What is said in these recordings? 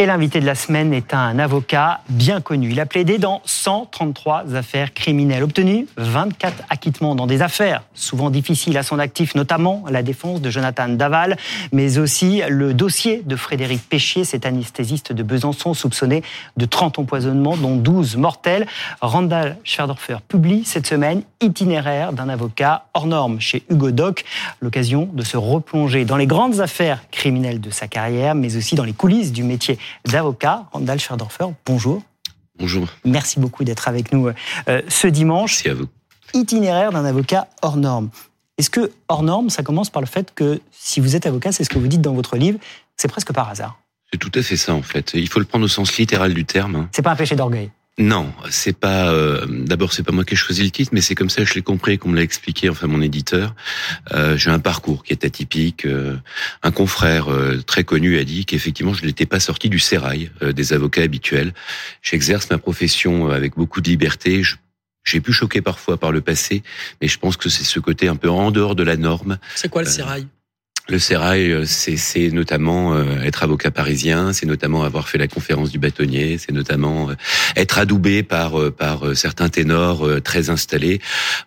Et l'invité de la semaine est un avocat bien connu. Il a plaidé dans 133 affaires criminelles, obtenu 24 acquittements dans des affaires souvent difficiles à son actif, notamment la défense de Jonathan Daval, mais aussi le dossier de Frédéric Péchier, cet anesthésiste de Besançon soupçonné de 30 empoisonnements, dont 12 mortels. Randall Schwerdorfer publie cette semaine Itinéraire d'un avocat hors norme chez Hugo Doc, l'occasion de se replonger dans les grandes affaires criminelles de sa carrière, mais aussi dans les coulisses du métier d'avocat. Randall Schwerdorfer, bonjour. Bonjour. Merci beaucoup d'être avec nous euh, ce dimanche. Merci à vous. Itinéraire d'un avocat hors norme. Est-ce que hors norme, ça commence par le fait que si vous êtes avocat, c'est ce que vous dites dans votre livre, c'est presque par hasard? C'est tout à fait ça en fait. Il faut le prendre au sens littéral du terme. hein. C'est pas un péché d'orgueil? Non, c'est pas. euh, D'abord, c'est pas moi qui ai choisi le titre, mais c'est comme ça que je l'ai compris, qu'on me l'a expliqué, enfin mon éditeur. Euh, J'ai un parcours qui est atypique. Euh, un confrère euh, très connu a dit qu'effectivement, je n'étais pas sorti du sérail euh, des avocats habituels. J'exerce ma profession euh, avec beaucoup de liberté. Je- j'ai pu choquer parfois par le passé, mais je pense que c'est ce côté un peu en dehors de la norme. C'est quoi le sérail? Le sérail, euh, c'est notamment euh, être avocat parisien, c'est notamment avoir fait la conférence du bâtonnier, c'est notamment euh, être adoubé par euh, par certains ténors euh, très installés.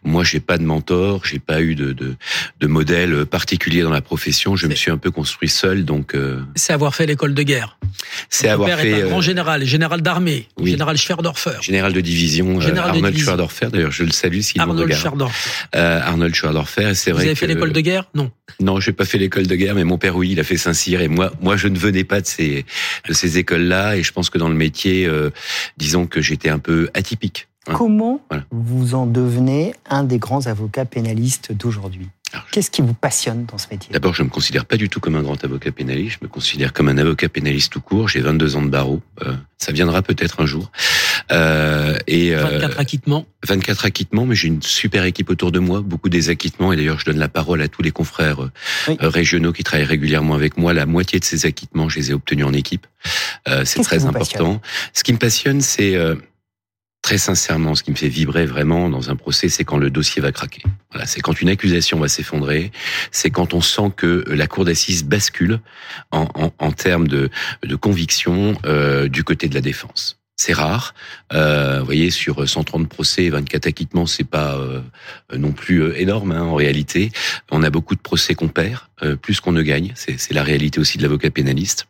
Moi, j'ai pas de mentor, j'ai pas eu de de, de modèle particulier dans la profession. Je me suis un peu construit seul, donc euh, C'est avoir fait l'école de guerre. c'est avoir père fait est un grand général, général d'armée, oui. général Schwerdorfer. général de division, Général de Arnold. Schwerdorfer. D'ailleurs, je le salue s'il nous Arnold. Schwerdorfer. Euh, Arnold Schwerdorfer. C'est Vous vrai avez fait l'école de guerre? Non. Non, j'ai pas fait l'école de guerre, mais mon père oui, il a fait Saint-Cyr et moi, moi je ne venais pas de ces de ces écoles-là et je pense que dans le métier, euh, disons que j'étais un peu atypique. hein. Comment Voilà. vous en devenez un des grands avocats pénalistes d'aujourd'hui? Qu'est-ce qui vous passionne dans ce métier? D'abord, je me considère pas du tout comme un grand avocat pénaliste. Je me considère comme un avocat pénaliste tout court. J'ai 22 ans de barreau. Euh, ça viendra peut-être un jour. Euh, et euh, 24 acquittements. 24 acquittements, mais j'ai une super équipe autour de moi, beaucoup des acquittements, et d'ailleurs je donne la parole à tous les confrères euh, Oui. euh, régionaux qui travaillent régulièrement avec moi. La moitié de ces acquittements, je les ai obtenus en équipe. Euh, c'est très important. Ce qui me passionne, c'est euh, très sincèrement, ce qui me fait vibrer vraiment dans un procès, c'est quand le dossier va craquer. Voilà, c'est quand une accusation va s'effondrer, c'est quand on sent que la cour d'assises bascule en, en, en termes de, de conviction euh, du côté de la défense. C'est rare. Euh, vous voyez, sur 130 procès, 24 acquittements, c'est pas euh, non plus euh, énorme hein, en réalité. On a beaucoup de procès qu'on perd, plus qu'on ne gagne. C'est la réalité aussi de l'avocat pénaliste.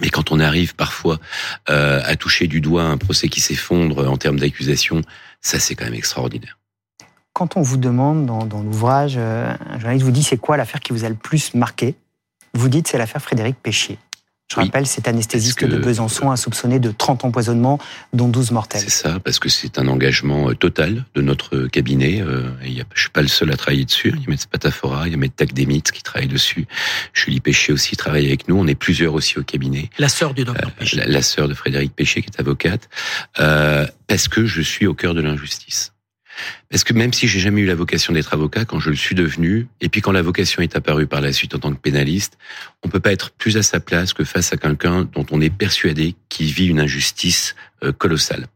Mais quand on arrive parfois euh, à toucher du doigt un procès qui s'effondre en termes d'accusation, ça c'est quand même extraordinaire. Quand on vous demande dans, dans l'ouvrage, euh, un journaliste vous dit c'est quoi l'affaire qui vous a le plus marqué? Vous dites c'est l'affaire Frédéric Péchier. Je Oui. rappelle, cet anesthésiste que- de Besançon insoupçonné de 30 empoisonnements, dont 12 mortels. C'est ça, parce que c'est un engagement euh, total de notre cabinet. Euh, et il y a, je suis pas le seul à travailler dessus. Il y a Maître Spatafora, il y a Maître Tacdemitz qui travaille dessus. Julie Péché aussi travaille avec nous. On est plusieurs aussi au cabinet. La sœur du docteur Euh, Péchier. la, la sœur de Frédéric Péché qui est avocate, euh, parce que je suis au cœur de l'injustice. Parce que même si j'ai jamais eu la vocation d'être avocat, quand je le suis devenu, et puis quand la vocation est apparue par la suite en tant que pénaliste, on peut pas être plus à sa place que face à quelqu'un dont on est persuadé qu'il vit une injustice euh, colossale.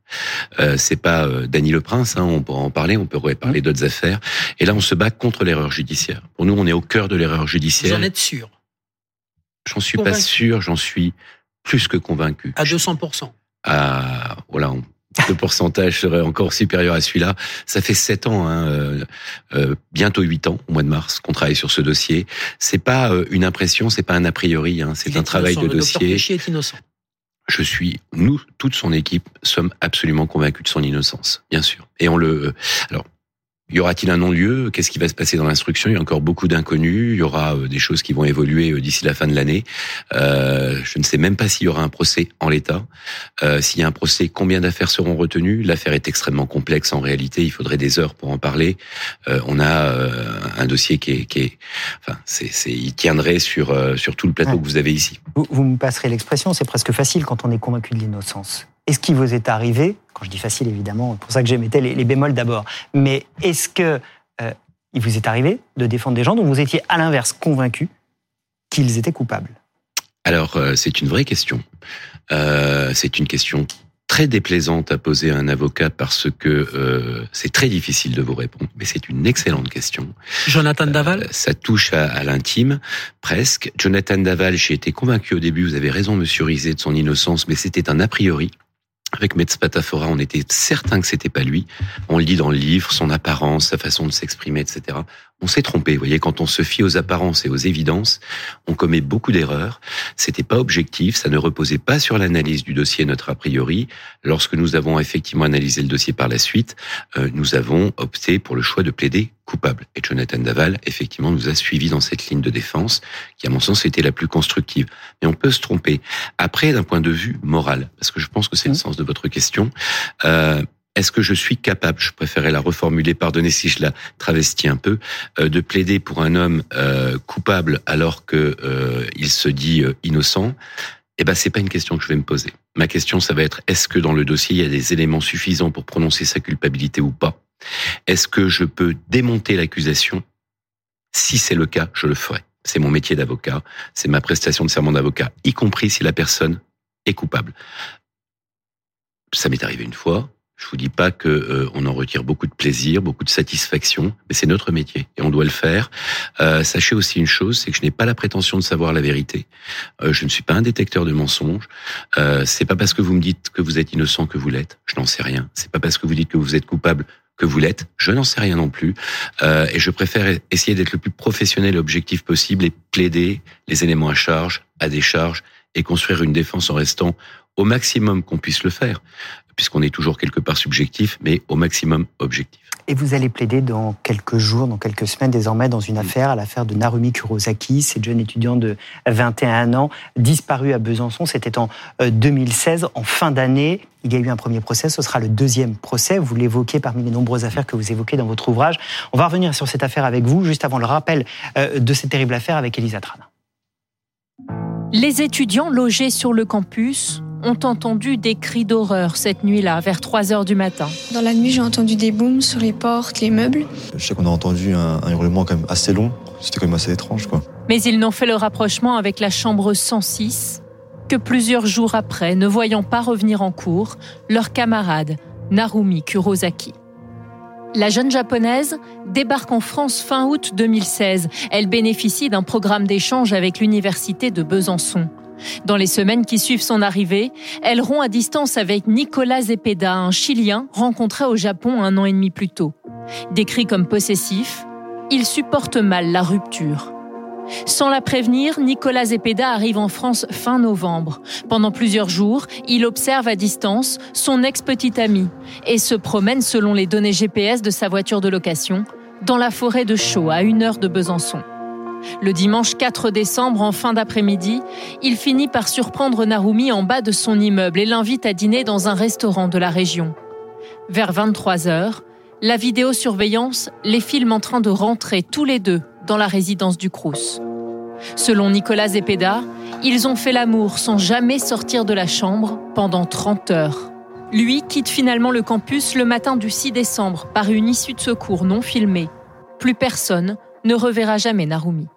Euh, c'est pas euh, Dany Le Prince, hein, on pourra en parler, on pourrait parler d'autres affaires. Et là, on se bat contre l'erreur judiciaire. Pour nous, on est au cœur de l'erreur Vous judiciaire. en êtes sûr? J'en suis pas sûr, j'en suis plus que convaincu. À 200%. à voilà, on- le pourcentage serait encore supérieur à celui-là. Ça fait sept ans, hein, euh, euh, bientôt huit ans, au mois de mars, qu'on travaille sur ce dossier. C'est pas euh, une impression, c'est pas un a priori, hein, c'est un travail innocent, de le dossier. Est innocent. Je suis, nous, toute son équipe, sommes absolument convaincus de son innocence, bien sûr. Et on le, alors. Y aura-t-il un non-lieu? Qu'est-ce qui va se passer dans l'instruction? Il y a encore beaucoup d'inconnus. Il y aura euh, des choses qui vont évoluer euh, d'ici la fin de l'année. Euh, je ne sais même pas s'il y aura un procès en l'état. Euh, s'il y a un procès, combien d'affaires seront retenues? L'affaire est extrêmement complexe en réalité. Il faudrait des heures pour en parler. Euh, on a euh, un dossier qui est, qui est enfin, c'est, c'est, il tiendrait sur euh, sur tout le plateau Ouais. que vous avez ici. Vous, vous me passerez l'expression, c'est presque facile quand on est convaincu de l'innocence. Est-ce qu'il vous est arrivé, quand je dis facile évidemment, c'est pour ça que j'émettais les, les bémols d'abord, mais est-ce que euh, il vous est arrivé de défendre des gens dont vous étiez à l'inverse convaincu qu'ils étaient coupables? Alors, euh, c'est une vraie question. Euh, c'est une question très déplaisante à poser à un avocat parce que euh, c'est très difficile de vous répondre, mais c'est une excellente question. Jonathan Daval? euh, Ça touche à, à l'intime, presque. Jonathan Daval, j'ai été convaincu au début, vous avez raison, monsieur Rizet, de son innocence, mais c'était un a priori. Avec Metspatafora, on était certain que c'était pas lui. On le dit dans le livre, son apparence, sa façon de s'exprimer, etc. On s'est trompé. Vous voyez, quand on se fie aux apparences et aux évidences, on commet beaucoup d'erreurs. C'était pas objectif. Ça ne reposait pas sur l'analyse du dossier, notre a priori. Lorsque nous avons effectivement analysé le dossier par la suite, euh, nous avons opté pour le choix de plaider coupable. Et Jonathan Daval, effectivement, nous a suivis dans cette ligne de défense, qui, à mon sens, était la plus constructive. Mais on peut se tromper. Après, d'un point de vue moral, parce que je pense que c'est le mmh. sens de votre question, euh, est-ce que je suis capable, je préférais la reformuler, pardonnez si je la travestis un peu, euh, de plaider pour un homme euh, coupable alors que il se dit innocent? Eh ben, c'est pas une question que je vais me poser. Ma question, ça va être est-ce que dans le dossier il y a des éléments suffisants pour prononcer sa culpabilité ou pas? Est-ce que je peux démonter l'accusation? Si c'est le cas, je le ferai. C'est mon métier d'avocat, c'est ma prestation de serment d'avocat, y compris si la personne est coupable. Ça m'est arrivé une fois. Je vous dis pas que euh, on en retire beaucoup de plaisir, beaucoup de satisfaction, mais c'est notre métier et on doit le faire. Euh, sachez aussi une chose, c'est que je n'ai pas la prétention de savoir la vérité. Euh, je ne suis pas un détecteur de mensonges. Euh, c'est pas parce que vous me dites que vous êtes innocent que vous l'êtes. Je n'en sais rien. C'est pas parce que vous dites que vous êtes coupable que vous l'êtes. Je n'en sais rien non plus. Euh, et je préfère essayer d'être le plus professionnel et objectif possible et plaider les éléments à charge, à décharge, et construire une défense en restant au maximum qu'on puisse le faire, puisqu'on est toujours quelque part subjectif, mais au maximum objectif. Et vous allez plaider dans quelques jours, dans quelques semaines désormais, dans une affaire, l'affaire de Narumi Kurosaki, cette jeune étudiante de 21 ans, disparue à Besançon. C'était en 2016, euh, en fin d'année. Il y a eu un premier procès, ce sera le deuxième procès. Vous l'évoquez parmi les nombreuses affaires que vous évoquez dans votre ouvrage. On va revenir sur cette affaire avec vous, juste avant le rappel euh, de cette terrible affaire avec Elisa Trana. Les étudiants logés sur le campus ont entendu des cris d'horreur cette nuit-là, vers 3 heures du matin. Dans la nuit, j'ai entendu des booms sur les portes, les meubles. Je sais qu'on a entendu un, hurlement quand même assez long. C'était quand même assez étrange, quoi. Mais ils n'ont fait le rapprochement avec la chambre 106 que plusieurs jours après, ne voyant pas revenir en cours, leur camarade, Narumi Kurosaki. La jeune japonaise débarque en France fin août 2016. Elle bénéficie d'un programme d'échange avec l'université de Besançon. Dans les semaines qui suivent son arrivée, elle rompt à distance avec Nicolas Zepeda, un Chilien rencontré au Japon un an et demi plus tôt. Décrit comme possessif, il supporte mal la rupture. Sans la prévenir, Nicolas Zepeda arrive en France fin novembre. Pendant plusieurs jours, il observe à distance son ex-petite amie et se promène selon les données GPS de sa voiture de location dans la forêt de Chaux, à une heure de Besançon. Le dimanche 4 décembre, en fin d'après-midi, il finit par surprendre Narumi en bas de son immeuble et l'invite à dîner dans un restaurant de la région. Vers 23 heures, la vidéosurveillance les filme en train de rentrer tous les deux dans la résidence du Crous. Selon Nicolas Zepeda, ils ont fait l'amour sans jamais sortir de la chambre pendant 30 heures. Lui quitte finalement le campus le matin du 6 décembre par une issue de secours non filmée. Plus personne ne reverra jamais Narumi.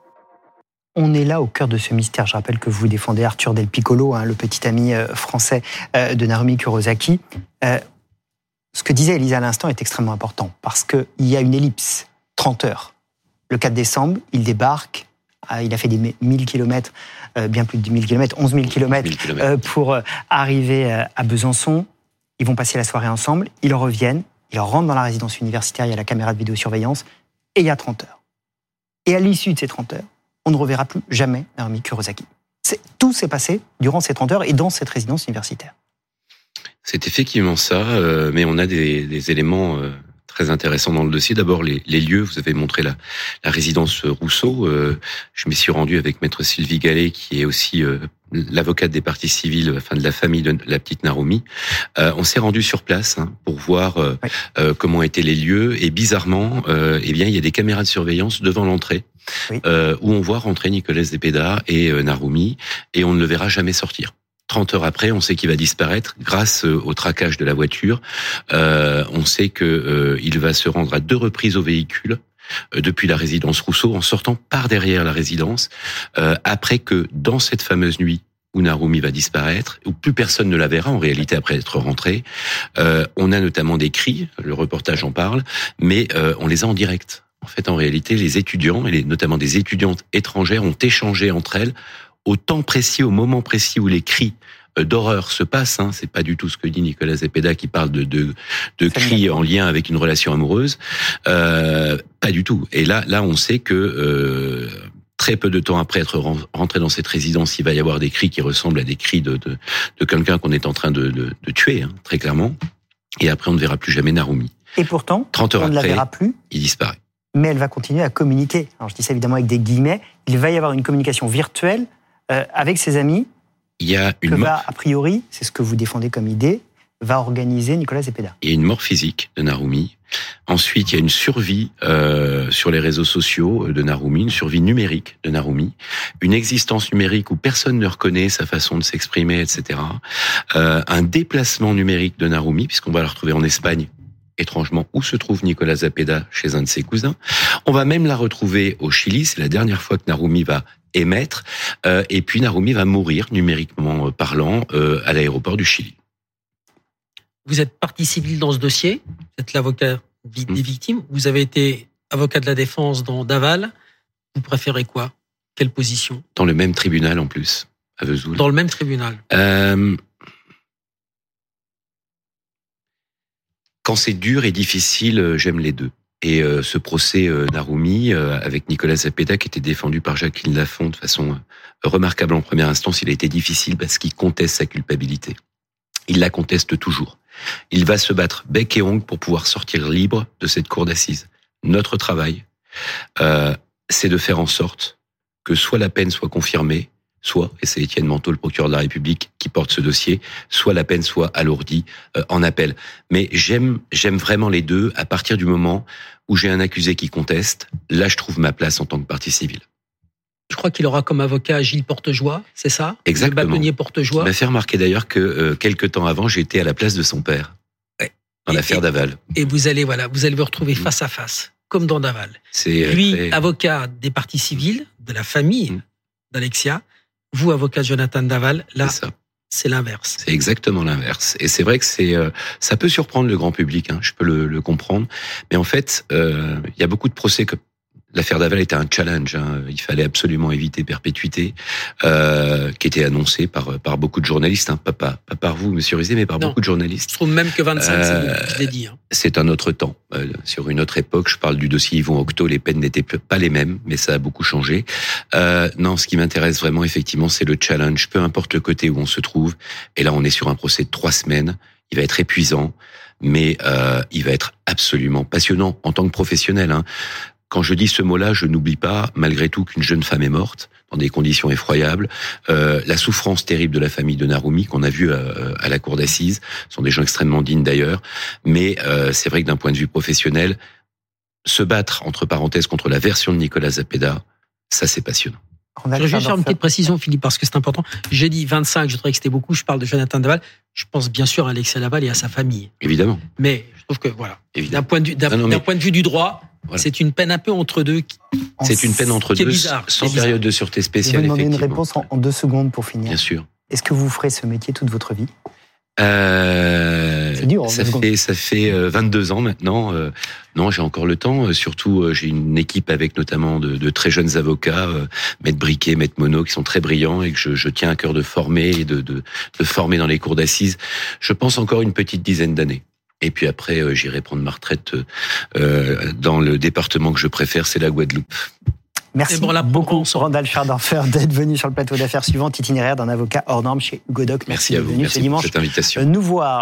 On est là au cœur de ce mystère. Je rappelle que vous défendez Arthur Del Piccolo, hein, le petit ami euh, français euh, de Narumi Kurosaki. Euh, ce que disait Elisa à l'instant est extrêmement important parce qu'il y a une ellipse, 30 heures. Le 4 décembre, il débarque, il a fait des 1000 km, bien plus de 10 000 km, 11 000 km pour arriver à Besançon. Ils vont passer la soirée ensemble, ils reviennent, ils rentrent dans la résidence universitaire, il y a la caméra de vidéosurveillance, et il y a 30 heures. Et à l'issue de ces 30 heures, on ne reverra plus jamais Naomi Kurosaki. Tout s'est passé durant ces 30 heures et dans cette résidence universitaire. C'est effectivement ça, euh, mais on a des, éléments euh, très intéressants dans le dossier. D'abord, les, lieux. Vous avez montré la, résidence Rousseau. Euh, je m'y suis rendu avec maître Sylvie Gallet, qui est aussi l'avocate des parties civiles, enfin de la famille de la petite Narumi. on s'est rendu sur place hein, pour voir comment étaient les lieux. Et bizarrement, eh bien, il y a des caméras de surveillance devant l'entrée. Où on voit rentrer Nicolas Depeda et Narumi, et on ne le verra jamais sortir. 30 heures après, on sait qu'il va disparaître grâce euh, au traquage de la voiture. Euh, on sait que euh, il va se rendre à deux reprises au véhicule depuis la résidence Rousseau en sortant par derrière la résidence après que dans cette fameuse nuit où Narumi va disparaître, où plus personne ne la verra en réalité après être rentré. Euh, on a notamment des cris, le reportage en parle, mais euh, on les a en direct. En fait, en réalité, les étudiants, et les, notamment des étudiantes étrangères, ont échangé entre elles au temps précis, au moment précis où les cris euh, d'horreur se passent. Hein. C'est pas du tout ce que dit Nicolas Zepeda qui parle de, de, de cris en lien avec une relation amoureuse. Euh, pas du tout. Et là, là, on sait que euh, très peu de temps après être rentré dans cette résidence, il va y avoir des cris qui ressemblent à des cris de, de, de quelqu'un qu'on est en train de, de, de tuer, hein, très clairement. Et après, on ne verra plus jamais Narumi. Et pourtant, 30 heures on ne la après, verra plus, il disparaît. Mais elle va continuer à communiquer. Alors je dis ça évidemment avec des guillemets. Il va y avoir une communication virtuelle euh, avec ses amis Il y a que une mort, va, a priori, c'est ce que vous défendez comme idée, va organiser Nicolas Zepeda. il y a une mort physique de Narumi. Ensuite, il y a une survie euh, sur les réseaux sociaux de Narumi, une survie numérique de Narumi, une existence numérique où personne ne reconnaît sa façon de s'exprimer, etc. Euh, un déplacement numérique de Narumi, puisqu'on va la retrouver en Espagne, étrangement, où se trouve Nicolas Zapeda chez un de ses cousins. On va même la retrouver au Chili, c'est la dernière fois que Narumi va émettre, euh, et puis Narumi va mourir, numériquement parlant, euh, à l'aéroport du Chili. Vous êtes partie civile dans ce dossier. Vous êtes l'avocat Mhm. des victimes. Vous avez été avocat de la défense dans Daval. Vous préférez quoi? Quelle position? Dans le même tribunal en plus, à Vesoul. Dans le même tribunal. Euh, quand c'est dur et difficile, euh, j'aime les deux. Et euh, ce procès euh, Narumi euh, avec Nicolas Zapeta qui était défendu par Jacqueline Lafont de façon euh, remarquable en première instance, il a été difficile parce qu'il conteste sa culpabilité. Il la conteste toujours. Il va se battre bec et ongle pour pouvoir sortir libre de cette cour d'assises. Notre travail, euh, c'est de faire en sorte que soit la peine soit confirmée, soit, et c'est Étienne Manteau, le procureur de la République, qui porte ce dossier, soit la peine soit alourdie euh, en appel. Mais j'aime, j'aime vraiment les deux à partir du moment où j'ai un accusé qui conteste. Là, je trouve ma place en tant que partie civile. Je crois qu'il aura comme avocat Gilles Portejoie, c'est ça? Exactement. Le bâtonnier Il Portejoie. m'a fait remarquer d'ailleurs que euh, quelques temps avant, j'étais à la place de son père Ouais. dans l'affaire Daval. Et vous allez, voilà, vous allez vous retrouver Mhm. face à face, comme dans Daval. C'est euh, Lui, très- avocat des parties civiles, de la famille Mhm. d'Alexia. Vous, avocat Jonathan Daval. Là, c'est l'inverse. C'est exactement l'inverse. Et c'est vrai que c'est, euh, ça peut surprendre le grand public. Hein, je peux le, le comprendre. Mais en fait, euh, il y a beaucoup de procès que l'affaire Daval était un challenge. Hein, il fallait absolument éviter perpétuité, euh, qui était annoncé par par beaucoup de journalistes. Hein, pas, pas pas par vous, Monsieur Rizet, mais par Non. beaucoup de Je journalistes. trouve même que 25, Euh, c'est- je l'ai dit. hein. C'est un autre temps. Euh, sur une autre époque, je parle du dossier Yvon Octo, les peines n'étaient pas les mêmes, mais ça a beaucoup changé. Euh, non, ce qui m'intéresse vraiment, effectivement, c'est le challenge, peu importe le côté où on se trouve. Et là, on est sur un procès de trois semaines. Il va être épuisant, mais euh, il va être absolument passionnant en tant que professionnel. Hein. Quand je dis ce mot-là, je n'oublie pas, malgré tout, qu'une jeune femme est morte dans des conditions effroyables. Euh, la souffrance terrible de la famille de Narumi qu'on a vu à, à la cour d'assises Ce sont des gens extrêmement dignes d'ailleurs. Mais euh, c'est vrai que d'un point de vue professionnel, se battre entre parenthèses contre la version de Nicolas Zapeda, ça c'est passionnant. On a Je vais juste faire une petite précision, Philippe, parce que c'est important. J'ai dit 25, je trouvais que c'était beaucoup. Je parle de Jonathan Daval. Je pense bien sûr à Alexia Laval et à sa famille. Évidemment, Mais je trouve que, voilà, évidemment. d'un point, de vue- d'un non, mais- point de vue du droit, Voilà. c'est une peine un peu entre deux. C'est une peine entre deux, bizarre, sans période de sûreté Je vais vous spéciale. demander une réponse en, en deux secondes pour finir. Bien sûr. Est-ce que vous ferez ce métier toute votre vie? Euh, C'est dur, ça fait ça fait euh, 22 ans maintenant. euh, non, j'ai encore le temps. euh, Surtout, j'ai une équipe avec notamment de, de très jeunes avocats, euh, Maître Briquet, Maître Monod, qui sont très brillants et que je, je tiens à cœur de former et de, de, de former dans les cours d'assises. Je pense encore une petite dizaine d'années. Et puis après, euh, j'irai prendre ma retraite euh, dans le département que je préfère, c'est la Guadeloupe. Merci bon, beaucoup. Randall Schardorfer, d'être venu sur le plateau d'affaires suivant, itinéraire d'un avocat hors norme chez Hugo Doc. Merci à vous. ce Merci pour dimanche cette invitation. euh, nous voir.